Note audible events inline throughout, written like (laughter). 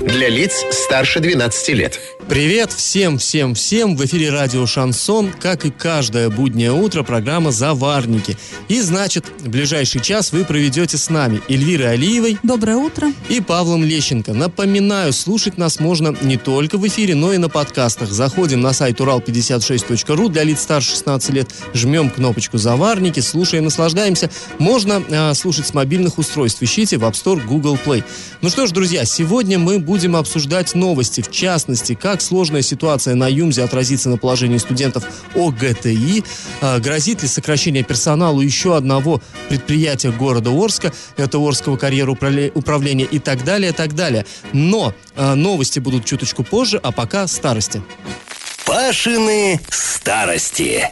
Для лиц старше 12 лет. Привет всем, всем, всем! В эфире радио «Шансон», как и каждое буднее утро, программа «Заварники». И, значит, в ближайший час вы проведете с нами Эльвирой Алиевой. Доброе утро. И Павлом Лещенко. Напоминаю, слушать нас можно не только в эфире, но и на подкастах. Заходим на сайт урал56.ру для лиц старше 16 лет, жмем кнопочку «Заварники», слушаем, наслаждаемся. Можно э, слушать с мобильных устройств. Ищите в App Store, Google Play. Ну что ж, друзья, сегодня мы будем обсуждать новости, в частности, как сложная ситуация на ЮМЗе отразится на положении студентов ОГТИ, а, грозит ли сокращение персонала еще одного предприятия города Орска, это Орского карьера управления и так далее, так далее. Но а, новости будут чуточку позже, а пока старости. Пашины старости.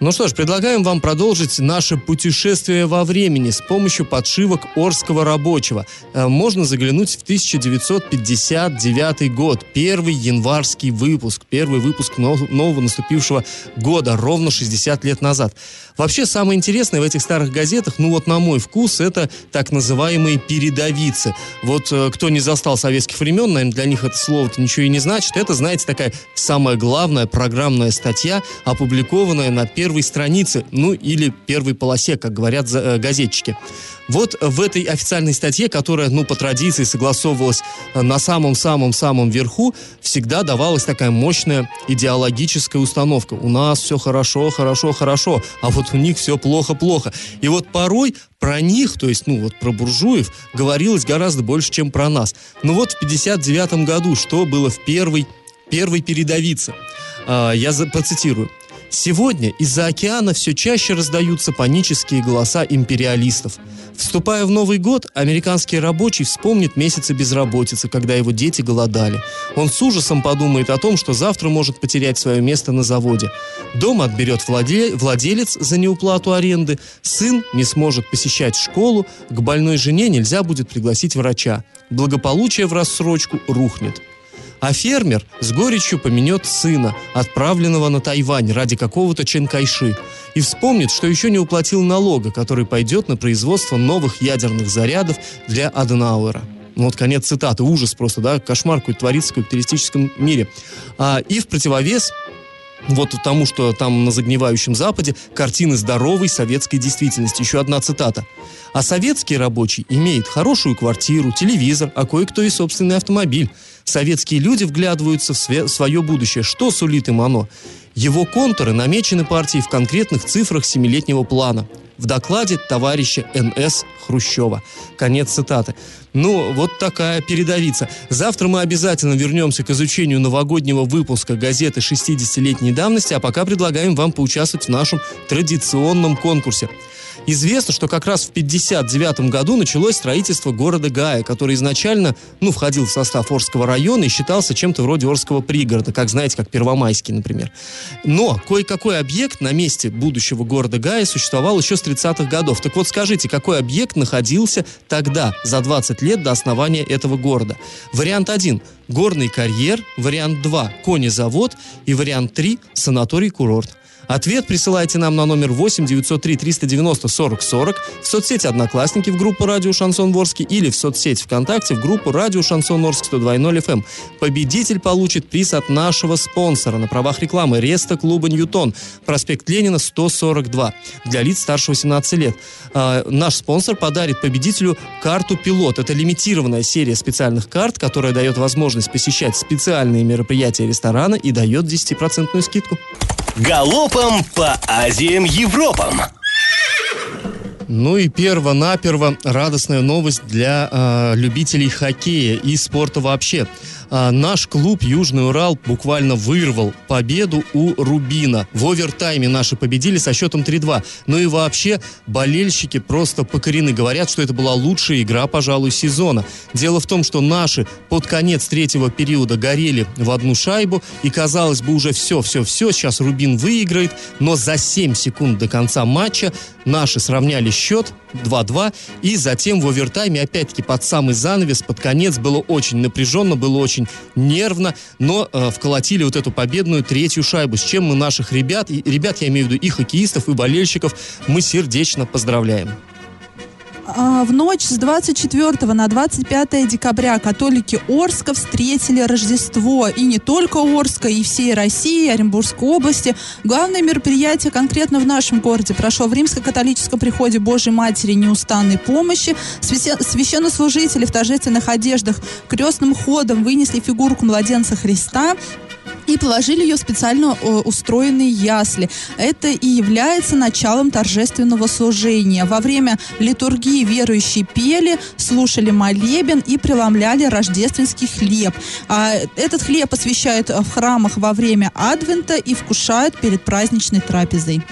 Ну что ж, предлагаем вам продолжить наше путешествие во времени с помощью подшивок Орского рабочего. Э, можно заглянуть в 1959 год, первый январский выпуск, первый выпуск нового наступившего года, ровно 60 лет назад. Вообще, самое интересное в этих старых газетах, ну вот на мой вкус, это так называемые передовицы. Вот э, кто не застал советских времен, наверное, для них это слово-то ничего и не значит. Это, знаете, такая самая главная программная статья, опубликованная на первом первой странице, ну или первой полосе, как говорят э, газетчики. Вот в этой официальной статье, которая, ну, по традиции согласовывалась э, на самом-самом-самом верху, всегда давалась такая мощная идеологическая установка. У нас все хорошо, хорошо, хорошо, а вот у них все плохо-плохо. И вот порой про них, то есть, ну, вот про буржуев, говорилось гораздо больше, чем про нас. Ну вот в 59 году, что было в первой, первой передовице? А, я процитирую. Сегодня из-за океана все чаще раздаются панические голоса империалистов. Вступая в Новый год, американский рабочий вспомнит месяцы безработицы, когда его дети голодали. Он с ужасом подумает о том, что завтра может потерять свое место на заводе. Дом отберет владе... владелец за неуплату аренды, сын не сможет посещать школу, к больной жене нельзя будет пригласить врача. Благополучие в рассрочку рухнет. А фермер с горечью поменет сына, отправленного на Тайвань ради какого-то Ченкайши, и вспомнит, что еще не уплатил налога, который пойдет на производство новых ядерных зарядов для Аденауэра. Ну вот конец цитаты, ужас просто, да, кошмар какой творится в капиталистическом мире. А, и в противовес вот тому, что там на загнивающем Западе картины здоровой советской действительности. Еще одна цитата. А советский рабочий имеет хорошую квартиру, телевизор, а кое-кто и собственный автомобиль. Советские люди вглядываются в свое будущее. Что сулит им оно? Его контуры намечены партией в конкретных цифрах семилетнего плана. В докладе товарища Н.С. Хрущева. Конец цитаты. Ну, вот такая передовица. Завтра мы обязательно вернемся к изучению новогоднего выпуска газеты 60-летней давности, а пока предлагаем вам поучаствовать в нашем традиционном конкурсе. Известно, что как раз в 1959 году началось строительство города Гая, который изначально, ну, входил в состав Орского района и считался чем-то вроде Орского пригорода, как, знаете, как Первомайский, например. Но кое-какой объект на месте будущего города Гая существовал еще с 30-х годов. Так вот, скажите, какой объект находился тогда, за 20 лет до основания этого города? Вариант 1 – горный карьер, вариант 2 – конезавод и вариант 3 – санаторий-курорт. Ответ присылайте нам на номер 8 903 390 40 40 в соцсети «Одноклассники» в группу «Радио Шансон Ворске» или в соцсети ВКонтакте в группу «Радио Шансон Орск 102.0 FM». Победитель получит приз от нашего спонсора на правах рекламы Реста клуба «Ньютон», проспект Ленина, 142, для лиц старше 18 лет. А, наш спонсор подарит победителю карту «Пилот». Это лимитированная серия специальных карт, которая дает возможность посещать специальные мероприятия ресторана и дает 10% скидку. Галопом по Азиям Европам. Ну и перво-наперво радостная новость для э, любителей хоккея и спорта вообще. А, наш клуб «Южный Урал» буквально вырвал победу у «Рубина». В овертайме наши победили со счетом 3-2. Ну и вообще, болельщики просто покорены. Говорят, что это была лучшая игра, пожалуй, сезона. Дело в том, что наши под конец третьего периода горели в одну шайбу, и казалось бы уже все, все, все, сейчас Рубин выиграет, но за 7 секунд до конца матча наши сравняли счет 2-2, и затем в овертайме, опять-таки, под самый занавес, под конец было очень напряженно, было очень нервно, но э, вколотили вот эту победную третью шайбу, с чем мы наших ребят, и, ребят, я имею в виду и хоккеистов, и болельщиков, мы сердечно поздравляем. А, в ночь с 24 на 25 декабря католики Орска встретили Рождество. И не только Орска, и всей России, Оренбургской области. Главное мероприятие конкретно в нашем городе прошло в Римско-католическом приходе Божьей Матери неустанной помощи. Священнослужители в торжественных одеждах крестным ходом вынесли фигурку младенца Христа и положили ее в специально устроенные ясли. Это и является началом торжественного служения. Во время литургии верующие пели, слушали молебен и преломляли рождественский хлеб. А этот хлеб освещают в храмах во время Адвента и вкушают перед праздничной трапезой.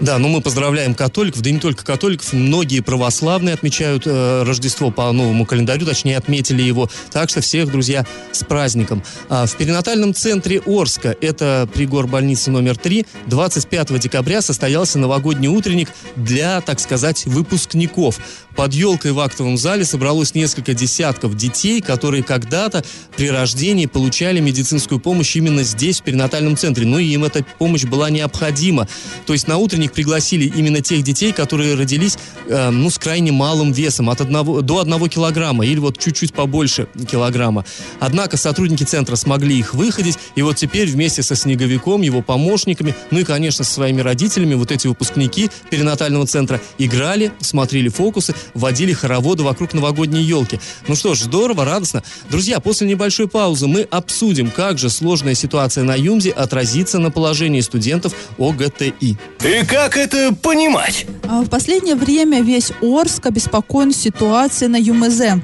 Да, ну мы поздравляем католиков, да и не только католиков, многие православные отмечают э, Рождество по новому календарю, точнее отметили его. Так что всех, друзья, с праздником. А в перинатальном центре Орска, это пригор больницы номер 3, 25 декабря состоялся новогодний утренник для, так сказать, выпускников. Под елкой в актовом зале собралось несколько десятков детей, которые когда-то при рождении получали медицинскую помощь именно здесь, в перинатальном центре. Ну и им эта помощь была необходима. То есть на утренник пригласили именно тех детей, которые родились, э, ну, с крайне малым весом, от одного, до одного килограмма или вот чуть-чуть побольше килограмма. Однако сотрудники центра смогли их выходить, и вот теперь вместе со Снеговиком, его помощниками, ну и, конечно, со своими родителями, вот эти выпускники перинатального центра играли, смотрели фокусы, водили хороводы вокруг новогодней елки. Ну что ж, здорово, радостно. Друзья, после небольшой паузы мы обсудим, как же сложная ситуация на Юмзе отразится на положении студентов ОГТИ. И как это понимать? А в последнее время весь Орск обеспокоен ситуацией на ЮМЗ.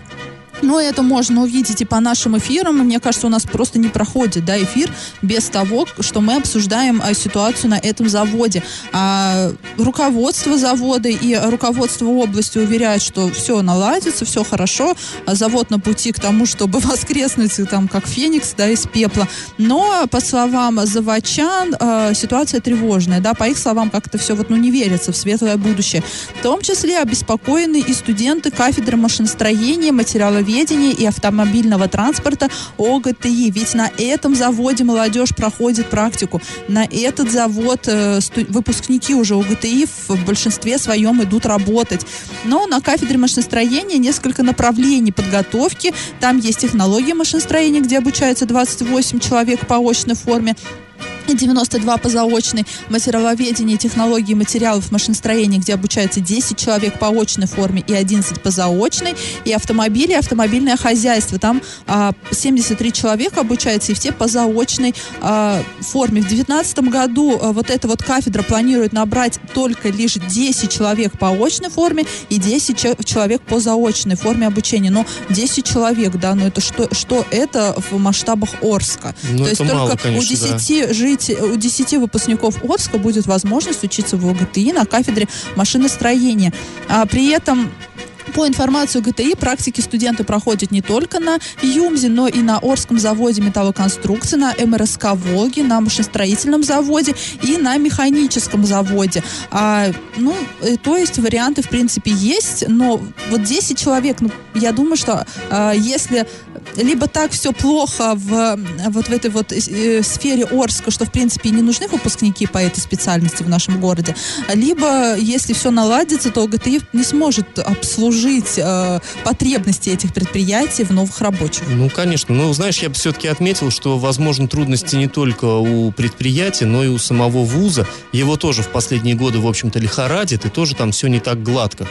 Но это можно увидеть и по нашим эфирам. Мне кажется, у нас просто не проходит да, эфир без того, что мы обсуждаем а, ситуацию на этом заводе. А, руководство завода и руководство области уверяют, что все наладится, все хорошо. А завод на пути к тому, чтобы (laughs) воскреснуть там, как феникс да, из пепла. Но, по словам заводчан, а, ситуация тревожная. Да, по их словам, как-то все вот, ну, не верится в светлое будущее. В том числе обеспокоены и студенты кафедры машиностроения, материаловедения автомобилеведения и автомобильного транспорта ОГТИ. Ведь на этом заводе молодежь проходит практику. На этот завод э, выпускники уже ОГТИ в большинстве своем идут работать. Но на кафедре машиностроения несколько направлений подготовки. Там есть технология машиностроения, где обучаются 28 человек по очной форме. 92 по заочной, материаловедение, технологии материалов, машиностроения, где обучается 10 человек по очной форме и 11 по заочной, и автомобили, автомобильное хозяйство. Там а, 73 человека обучаются, и все по заочной а, форме. В 2019 году а, вот эта вот кафедра планирует набрать только лишь 10 человек по очной форме и 10 человек по заочной форме обучения. Но 10 человек, да, ну это что, что это в масштабах Орска? Ну, То есть мало, только конечно, у 10 да. жителей у 10 выпускников Орска будет возможность учиться в ОГТИ на кафедре машиностроения. А при этом по информации ГТИ, практики студенты проходят не только на ЮМЗе, но и на Орском заводе металлоконструкции, на МРСК «Волги», на машиностроительном заводе и на механическом заводе. А, ну, э, то есть варианты, в принципе, есть, но вот 10 человек, ну, я думаю, что а, если либо так все плохо в, вот в этой вот э, сфере Орска, что, в принципе, не нужны выпускники по этой специальности в нашем городе, либо, если все наладится, то ГТИ не сможет обслужить э, потребности этих предприятий в новых рабочих. Ну, конечно. Но, знаешь, я бы все-таки отметил, что, возможно, трудности не только у предприятия, но и у самого вуза. Его тоже в последние годы, в общем-то, лихорадит, и тоже там все не так гладко.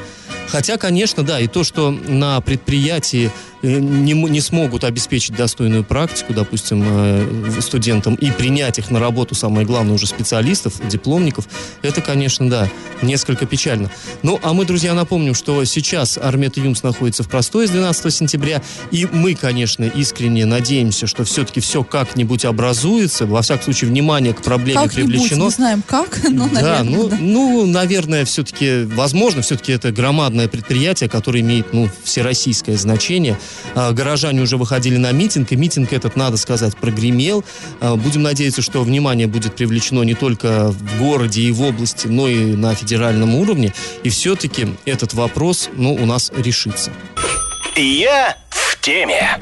Хотя, конечно, да, и то, что на предприятии э, не, не смогут обеспечить достойную практику, допустим, э, студентам, и принять их на работу, самое главное, уже специалистов, дипломников, это, конечно, да, несколько печально. Ну, а мы, друзья, напомним, что сейчас Армет Юмс находится в простой с 12 сентября, и мы, конечно, искренне надеемся, что все-таки все как-нибудь образуется, во всяком случае, внимание к проблеме Как-нибудь, привлечено. не знаем как, (laughs) но, да, наверное, ну, да. ну, наверное, все-таки, возможно, все-таки это громадное предприятие, которое имеет, ну, всероссийское значение. А, горожане уже выходили на митинг, и митинг этот, надо сказать, прогремел. А, будем надеяться, что внимание будет привлечено не только в городе и в области, но и на федеральном уровне. И все-таки этот вопрос, ну, у нас решится. Я в теме.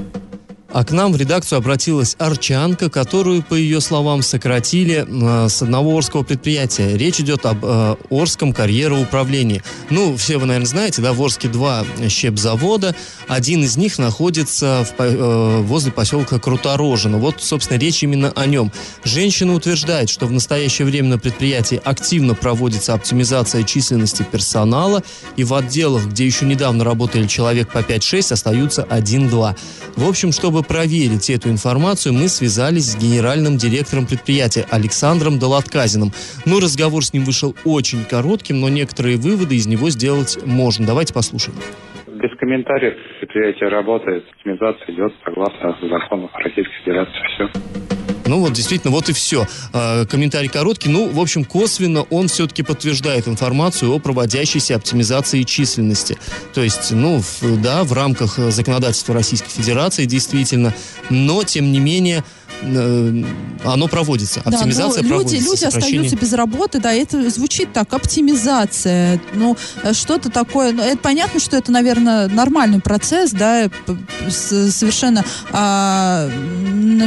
А к нам в редакцию обратилась Арчанка, которую, по ее словам, сократили э, с одного Орского предприятия. Речь идет об э, Орском карьероуправлении. Ну, все вы, наверное, знаете, да, в Орске два щепзавода. Один из них находится в, э, возле поселка Круторожино. Вот, собственно, речь именно о нем. Женщина утверждает, что в настоящее время на предприятии активно проводится оптимизация численности персонала, и в отделах, где еще недавно работали человек по 5-6, остаются 1-2. В общем, чтобы проверить эту информацию, мы связались с генеральным директором предприятия Александром Долотказиным. Ну, разговор с ним вышел очень коротким, но некоторые выводы из него сделать можно. Давайте послушаем. Без комментариев предприятие работает, оптимизация идет согласно закону Российской Федерации. Все. Ну вот, действительно, вот и все. А, комментарий короткий. Ну, в общем, косвенно он все-таки подтверждает информацию о проводящейся оптимизации численности. То есть, ну, да, в рамках законодательства Российской Федерации действительно, но, тем не менее, оно проводится. Да, Оптимизация ну, люди, проводится. люди сокращение. остаются без работы, да, это звучит так, оптимизация, ну, э, что-то такое, ну, это понятно, что это, наверное, нормальный процесс, да, с- совершенно, а,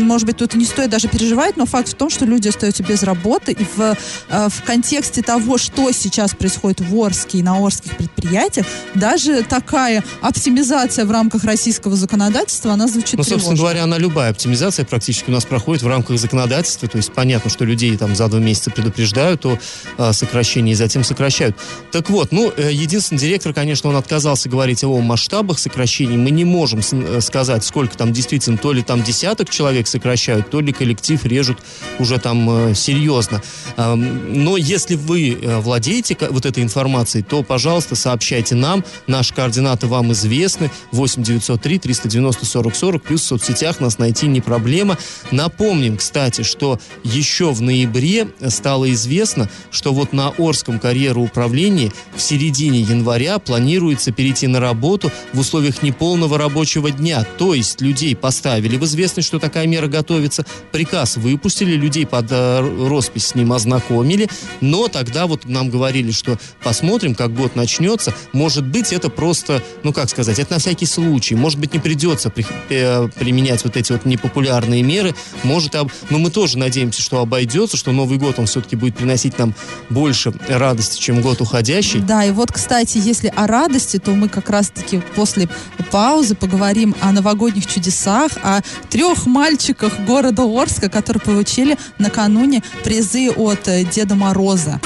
может быть, тут не стоит даже переживать, но факт в том, что люди остаются без работы, и в, э, в контексте того, что сейчас происходит в Орске и на Орских предприятиях, даже такая оптимизация в рамках российского законодательства, она звучит Ну, собственно тревожно. говоря, она любая оптимизация практически у нас проходит в рамках законодательства. То есть понятно, что людей там за два месяца предупреждают о а, сокращении и затем сокращают. Так вот, ну, э, единственный директор, конечно, он отказался говорить о масштабах сокращений. Мы не можем э, сказать, сколько там действительно, то ли там десяток человек сокращают, то ли коллектив режут уже там э, серьезно. Ам, Но если вы э, владеете вот этой информацией, то, пожалуйста, сообщайте нам. Наши координаты вам известны. 8 903 390 40 40. Плюс в соцсетях нас найти не проблема. Напомним, кстати, что еще в ноябре стало известно, что вот на Орском карьероуправлении в середине января планируется перейти на работу в условиях неполного рабочего дня. То есть людей поставили в известность, что такая мера готовится, приказ выпустили, людей под э, роспись с ним ознакомили, но тогда вот нам говорили, что посмотрим, как год начнется, может быть, это просто, ну как сказать, это на всякий случай, может быть, не придется при- э, применять вот эти вот непопулярные меры, может, об- но мы тоже надеемся, что обойдется, что Новый год, он все-таки будет приносить нам больше радости, чем год уходящий. Да, и вот, кстати, если о радости, то мы как раз-таки после паузы поговорим о новогодних чудесах, о трех мальчиках города Орска, которые получили накануне призы от э, Деда Мороза.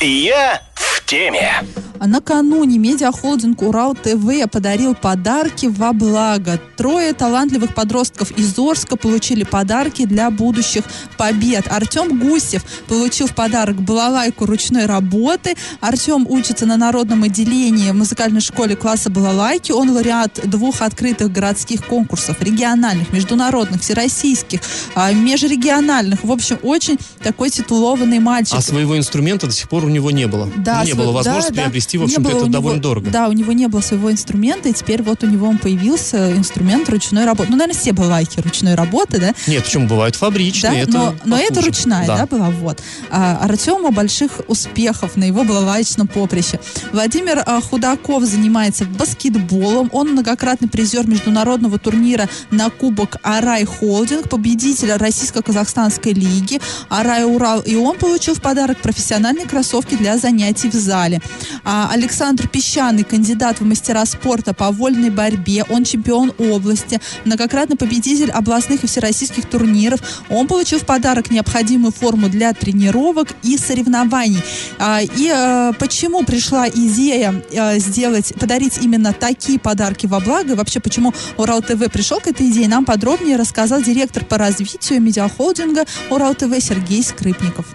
Я в теме. Накануне медиахолдинг Урал ТВ подарил подарки во благо. Трое талантливых подростков из Орска получили подарки для будущих побед. Артем Гусев получил в подарок балалайку ручной работы. Артем учится на народном отделении в музыкальной школе класса балалайки. Он лауреат двух открытых городских конкурсов, региональных, международных, всероссийских, а, межрегиональных. В общем, очень такой титулованный мальчик. А своего инструмента до сих пор у него не было. Да, не свой- было возможности да, да. Приобрести, в общем-то, это него- довольно дорого. Да, у него не было своего инструмента, и теперь вот у него он появился инструмент ручной работы. Ну, наверное, все балайки ручной работы, да? Нет, почему бывают Да, фабричные, это но, но это ручная, да, была, вот. А, Артему больших успехов на его балалайчном поприще. Владимир а, Худаков занимается баскетболом. Он многократный призер международного турнира на Кубок Арай Холдинг, победитель Российско-Казахстанской лиги Арай Урал. И он получил в подарок профессиональные кроссовки для занятий в зале. А А, Александр Песчаный, кандидат в мастера спорта по вольной борьбе. Он чемпион области, многократный победитель областных и всероссийских турниров. Он получил в подарок необходимую форму для тренировок и соревнований. А, и а, почему пришла идея а, сделать, подарить именно такие подарки во благо, и вообще почему Урал ТВ пришел к этой идее, нам подробнее рассказал директор по развитию медиахолдинга Урал ТВ Сергей Скрипников.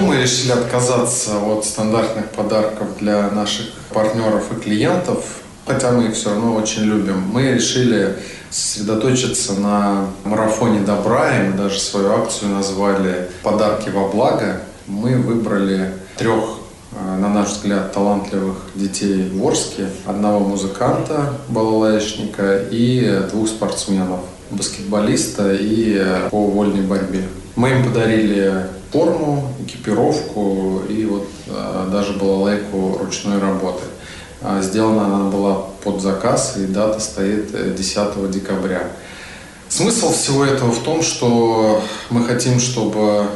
Мы решили отказаться от стандартных подарков для наших партнеров и клиентов, хотя мы их все равно очень любим. Мы решили сосредоточиться на марафоне добра, и мы даже свою акцию назвали «Подарки во благо». Мы выбрали трех, э, на наш взгляд, талантливых детей в Орске, одного музыканта, балалаечника и двух спортсменов, баскетболиста и э, по вольной борьбе. Мы им подарили форму, экипировку и вот э, даже балалайку ручной работы. А сделана она была под заказ, и дата стоит 10 э, декабря. Смысл всего этого в том, что мы хотим, чтобы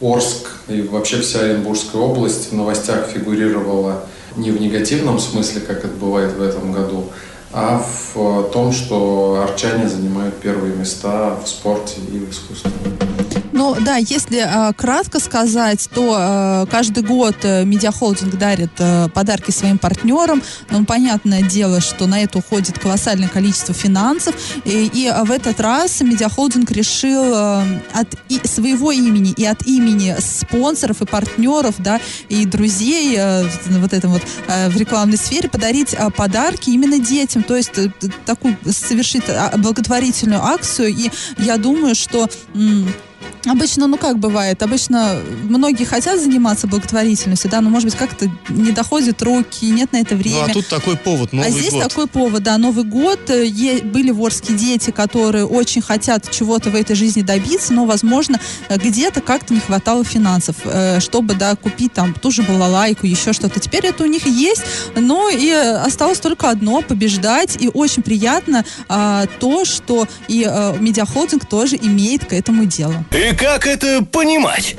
Орск и вообще вся Оренбургская область в новостях фигурировала не в негативном смысле, как это бывает в этом году, а в том, что арчане занимают первые места в спорте и в искусстве. Ну да, если э, кратко сказать, то э, каждый год э, медиахолдинг дарит э, подарки своим партнерам. Ну, понятное дело, что на это уходит колоссальное количество финансов. И, и в этот раз медиахолдинг решил э, от и, своего имени и от имени спонсоров и партнеров, да, и друзей э, вот этом вот э, в рекламной сфере подарить э, подарки именно детям. То есть э, такую совершить э, благотворительную акцию. И я думаю, что... М- Обычно, ну как бывает, обычно многие хотят заниматься благотворительностью, да, но может быть как-то не доходят руки, нет на это времени. Ну а тут такой повод, Новый а здесь год. такой повод, да, Новый год. Э, е- были ворские дети, которые очень хотят чего-то в этой жизни добиться, но, возможно, э, где-то как-то не хватало финансов, э, чтобы, да, купить там ту же балалайку, еще что-то. Теперь это у них есть, но и осталось только одно — побеждать, и очень приятно а, то, что и а, медиахолдинг тоже имеет к этому дело. Как это понимать?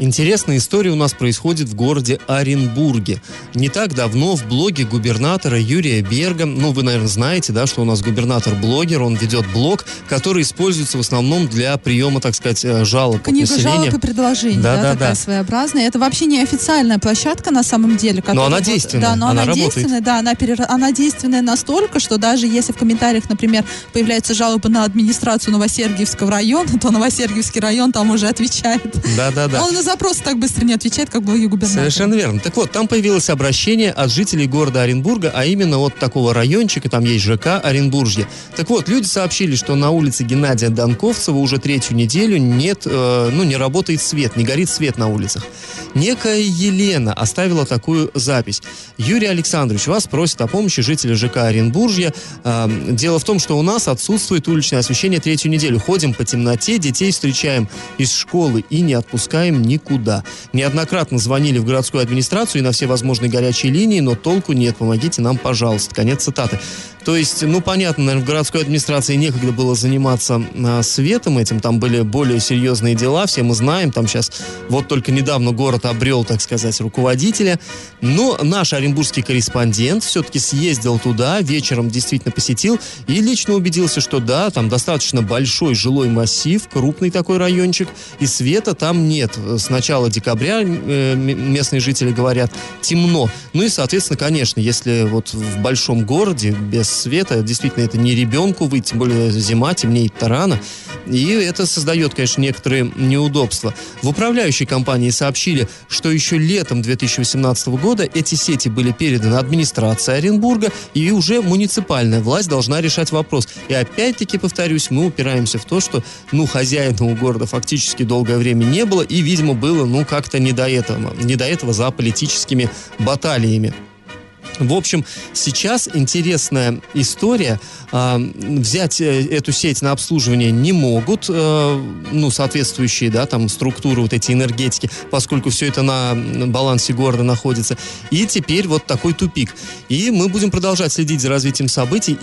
Интересная история у нас происходит в городе Оренбурге. Не так давно в блоге губернатора Юрия Берга, ну, вы, наверное, знаете, да, что у нас губернатор-блогер, он ведет блог, который используется в основном для приема, так сказать, э, жалоб от Книга населения. жалоб и предложений, да, Да, да, такая да. своеобразная. Это вообще не официальная площадка на самом деле. которая она действенная, Да, но она она, действенная, да, она, перера- она действенная настолько, что даже если в комментариях, например, появляются жалобы на администрацию Новосергиевского района, то Новосергиевский район там уже отвечает. Да-да-да. Он на запросы так быстро не отвечает, как блоги губернатора. Совершенно верно. Так вот, там появилось обращение от жителей города Оренбурга, а именно от такого райончика, там есть ЖК Оренбуржье. Так вот, люди сообщили, что на улице Геннадия Донковцева уже третью неделю нет, э, ну, не работает свет, не горит свет на улицах. Некая Елена оставила такую запись. Юрий Александрович, вас просит о помощи жители ЖК Оренбуржья. Э, дело в том, что у нас отсутствует уличное освещение третью неделю. Ходим по темноте, детей встречаем из школы и не отпускаем никуда. Неоднократно звонили в городскую администрацию и на все возможные горячие линии, но толку нет. Помогите нам, пожалуйста. Конец цитаты. То есть, ну, понятно, наверное, в городской администрации некогда было заниматься а, светом этим, там были более серьезные дела, все мы знаем, там сейчас вот только недавно город обрел, так сказать, руководителя, но наш оренбургский корреспондент все-таки съездил туда, вечером действительно посетил и лично убедился, что да, там достаточно большой жилой массив, крупный такой райончик, и света там нет. С начала декабря э, местные жители говорят, темно. Ну и, соответственно, конечно, если вот в большом городе без света, действительно, это не ребенку выйти, тем более зима, темнеет рано, и это создает, конечно, некоторые неудобства. В управляющей компании сообщили, что еще летом 2018 года эти сети были переданы администрации Оренбурга, и уже муниципальная власть должна решать вопрос. И опять-таки, повторюсь, мы упираемся в то, что, ну, хозяина у города фактически долгое время не было, и, видимо, было, ну, как-то не до этого, не до этого за политическими баталиями. В общем, сейчас интересная история. А, взять э, эту сеть на обслуживание не могут, э, ну, соответствующие, да, там, структуры вот эти энергетики, поскольку все это на балансе города находится. И теперь вот такой тупик. И мы будем продолжать следить за развитием событий.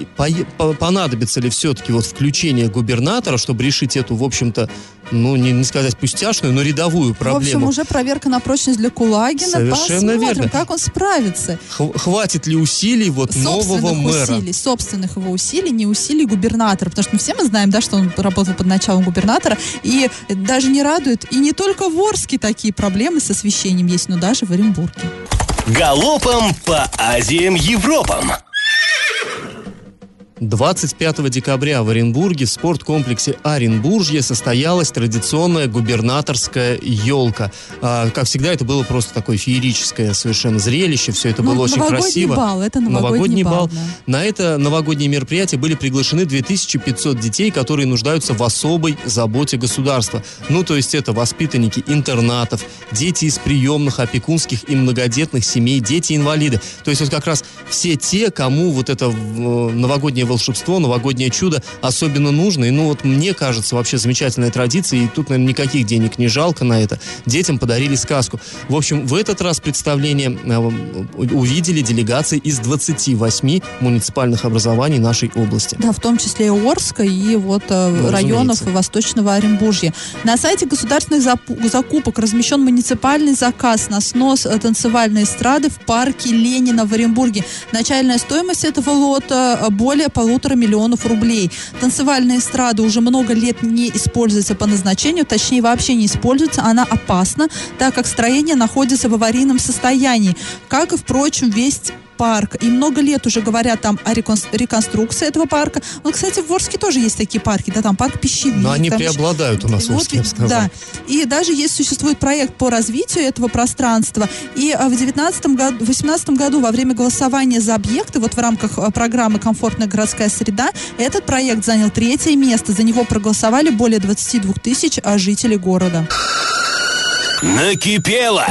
Понадобится ли все-таки вот включение губернатора, чтобы решить эту, в общем-то, ну, не, не сказать пустяшную, но рядовую проблему. В общем, уже проверка на прочность для Кулагина. Совершенно Посмотрим, верно. как он справится. Х- хватит ли усилий вот нового мэра? усилий, собственных его усилий, не усилий губернатора. Потому что мы все мы знаем, да, что он работал под началом губернатора. И даже не радует. И не только в Орске такие проблемы с освещением есть, но даже в Оренбурге. Галопом по Азиям Европам. 25 декабря в Оренбурге в спорткомплексе Оренбуржье состоялась традиционная губернаторская елка. А, как всегда, это было просто такое феерическое совершенно зрелище. Все это Ну, было очень новогодний красиво. бал, это новогодний бал, да. На это новогоднее мероприятие были приглашены 2500 детей, которые нуждаются в особой заботе государства. Ну, то есть это воспитанники интернатов, дети из приемных, опекунских и многодетных семей, дети-инвалиды. То есть вот как раз все те, кому вот это э, новогоднее волшебство, новогоднее чудо особенно нужно. И ну вот мне кажется, вообще замечательная традиция, и тут, наверное, никаких денег не жалко на это. Детям подарили сказку. В общем, в этот раз представление э, увидели делегации из 28 муниципальных образований нашей области. Да, в том числе и Орска, и вот э, Ну, районов разумеется. Восточного Оренбуржья. На сайте государственных закупок размещен муниципальный заказ на снос э, танцевальной эстрады в парке Ленина в Оренбурге. Начальная стоимость этого лота более полутора миллионов рублей. Танцевальная эстрада уже много лет не используется по назначению, точнее вообще не используется. Она опасна, так как строение находится в аварийном состоянии. Как и, впрочем, весь парк. И много лет уже говорят там о реконс- реконструкции этого парка. Вот, кстати, в Орске тоже есть такие парки, да, там парк пищевик. Но они там преобладают у нас в вот Орске, я бы сказал. Да. И даже есть существует проект по развитию этого пространства. И а, в 19 году, в 18 году во время голосования за объекты, вот в рамках а, программы «Комфортная городская среда», этот проект занял третье место. За него проголосовали более 22 тысяч а, жителей города. Накипело.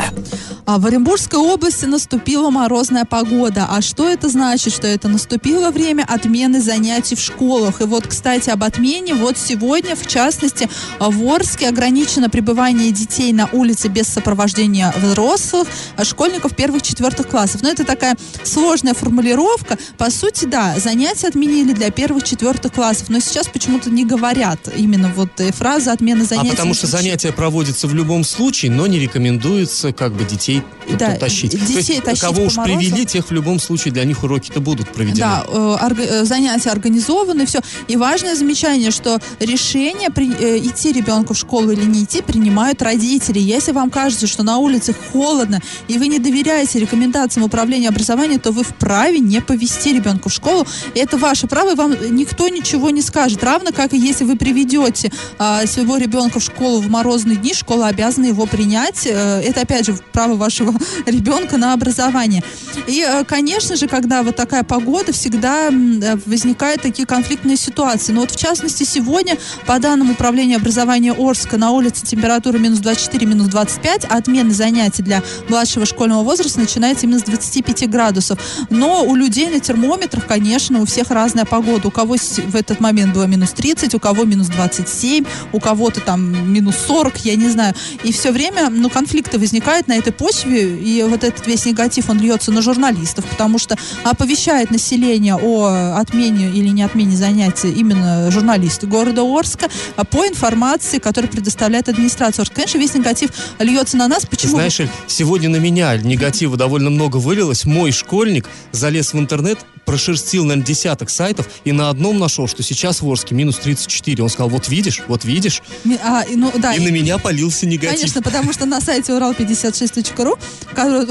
А в Оренбургской области наступила морозная погода. А что это значит? Что это наступило время отмены занятий в школах. И вот, кстати, об отмене. Вот сегодня, в частности, в Орске ограничено пребывание детей на улице без сопровождения взрослых, а школьников первых-четвертых классов. Но это такая сложная формулировка. По сути, да, занятия отменили для первых-четвертых классов. Но сейчас почему-то не говорят именно вот э, фраза отмена А занятий. потому что занятия проводятся в любом случае, но не рекомендуется как бы детей Да, т- тащить. детей То есть, тащить кого уж морозу. привели, тех в любом случае для них уроки-то будут проведены. Да, э, орга- э, занятия организованы, все. И важное замечание, что решение при- э, идти ребенку в школу или не идти принимают родители. Если вам кажется, что на улице холодно, и вы не доверяете рекомендациям управления образования, то вы вправе не повести ребенка в школу. И это ваше право, и вам никто ничего не скажет. Равно как и если вы приведете а, своего ребенка в школу в морозные дни, школа обязана его принять. Э, Это, опять же, право вашего (laughs) ребенка на образование. И, э, конечно же, когда вот такая погода, всегда э, возникают такие конфликтные ситуации. Но вот, в частности, сегодня, по данным Управления образования Орска, на улице температура минус 24, минус 25, а отмены занятий для младшего школьного возраста начинается именно с 25 градусов. Но у людей на термометрах, конечно, у всех разная погода. У кого в этот момент было минус 30, у кого минус 27, у кого-то там минус 40, я не знаю. И все время, ну, конфликты возникают на этой почве, и вот этот весь негатив, он льется на журналистов, потому что оповещает население о отмене или не отмене занятий именно журналисты города Орска по информации, которую предоставляет администрация Орска. Конечно, весь негатив льется на нас. Почему? знаешь, Эль, сегодня на меня негатива довольно много вылилось. Мой школьник залез в интернет, прошерстил, наверное, десяток сайтов и на одном нашел, что сейчас в Орске минус 34. Он сказал, вот видишь, вот видишь. А, и, ну, да, И на меня полился негатив. Конечно, потому что на сайте урал56.ру,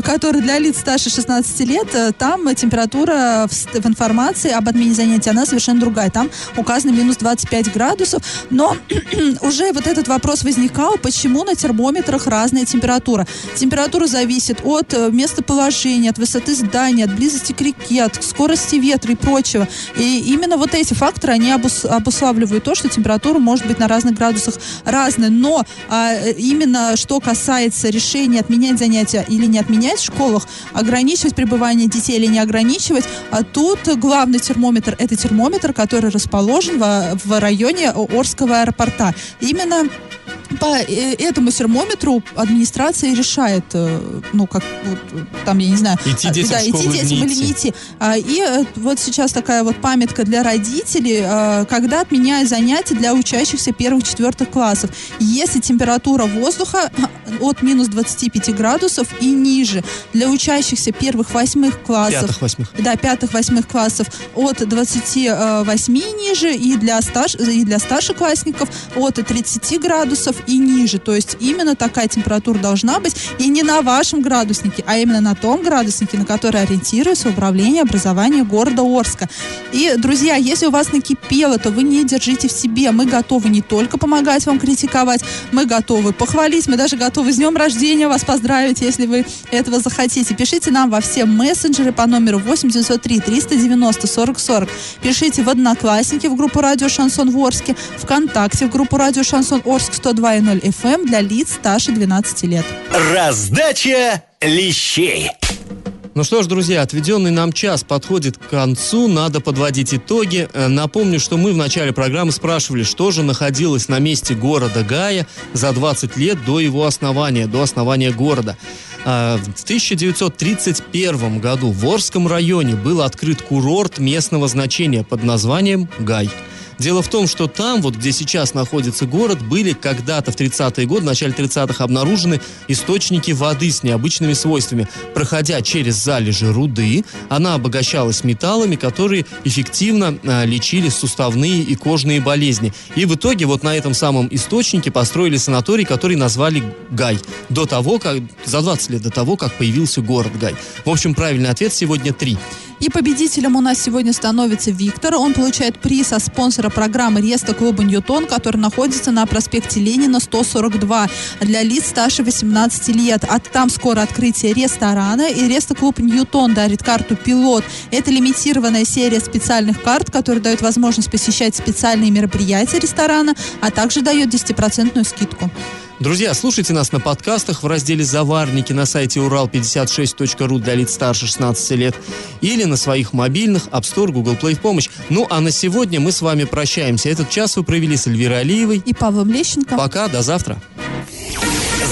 который, для лиц старше 16 лет, э, там температура в, в информации об отмене занятий, она совершенно другая. Там указано минус 25 градусов, но (clears throat) уже вот этот вопрос возникал, почему на термометрах разная температура. Температура зависит от э, местоположения, от высоты здания, от близости к реке, от скорости ветра и прочего. И именно вот эти факторы, они обус- обуславливают то, что температура может быть на разных градусах разная. Но а, именно что касается решения отменять занятия или не отменять в школах, ограничивать пребывание детей или не ограничивать, а тут главный термометр – это термометр, который расположен во- в районе Орского аэропорта. Именно по э, этому термометру администрация решает, э, ну, как, вот, там, я не знаю... Идти а, детям да, идти детям или не идти. А, И э, вот сейчас такая вот памятка для родителей, а, когда отменяют занятия для учащихся первых-четвертых классов. Если температура воздуха от минус 25 градусов и ниже. Для учащихся первых-восьмых классов... Пятых, восьмых. Да, пятых-восьмых классов от 28 и ниже, и для, старш, и для старшеклассников от 30 градусов и ниже. То есть именно такая температура должна быть, и не на вашем градуснике, а именно на том градуснике, на который ориентируется управление образования города Орска. И, друзья, если у вас накипело, то вы не держите в себе. Мы готовы не только помогать вам критиковать, мы готовы похвалить, мы даже готовы с днем рождения вас поздравить, если вы этого захотите. Пишите нам во все мессенджеры по номеру 8 903 390 40 40. Пишите в Одноклассники в группу Радио Шансон в Орске, ВКонтакте в группу Радио Шансон Орск 102.0 FM эм для лиц старше 12 лет. Раздача лещей. Ну что ж, друзья, отведенный нам час подходит к концу, надо подводить итоги. Э, Напомню, что мы в начале программы спрашивали, что же находилось на месте города Гая за 20 лет до его основания, до основания города. А, В 1931 году в Орском районе был открыт курорт местного значения под названием Гай. Дело в том, что там, вот где сейчас находится город, были когда-то в 30-е годы, в начале 30-х обнаружены источники воды с необычными свойствами. Проходя через залежи руды, она обогащалась металлами, которые эффективно а, лечили суставные и кожные болезни. И в итоге вот на этом самом источнике построили санаторий, который назвали Гай. До того, как, за 20 лет до того, как появился город Гай. В общем, правильный ответ сегодня три. И победителем у нас сегодня становится Виктор. Он получает приз от спонсора программы Реста клуба Ньютон, который находится на проспекте Ленина 142 для лиц старше 18 лет. А там скоро открытие ресторана. И Реста клуб Ньютон дарит карту «Пилот». Это лимитированная серия специальных карт, которая дает возможность посещать специальные мероприятия ресторана, а также дает 10% скидку. Друзья, слушайте нас на подкастах в разделе «Заварники» на сайте урал56.ру для лиц старше 16 лет или на своих мобильных App Store, Google Play в помощь. Ну, а на сегодня мы с вами прощаемся. Этот час вы провели с Эльвирой Алиевой. И Павлом Лещенко. Пока, до завтра.